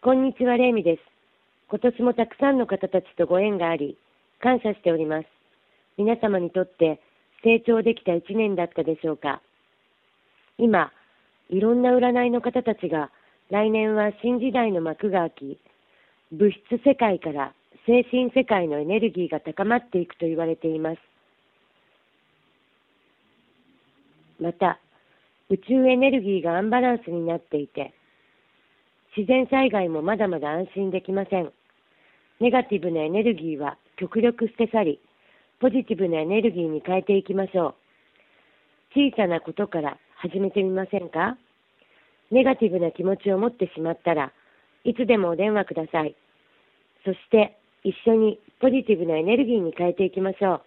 こんにちは、レイミです。今年もたくさんの方たちとご縁があり、感謝しております。皆様にとって成長できた一年だったでしょうか。今、いろんな占いの方たちが、来年は新時代の幕が開き、物質世界から精神世界のエネルギーが高まっていくと言われています。また、宇宙エネルギーがアンバランスになっていて、自然災害もまだまだ安心できません。ネガティブなエネルギーは極力捨て去り、ポジティブなエネルギーに変えていきましょう。小さなことから始めてみませんか？ネガティブな気持ちを持ってしまったらいつでもお電話ください。そして一緒にポジティブなエネルギーに変えていきましょう。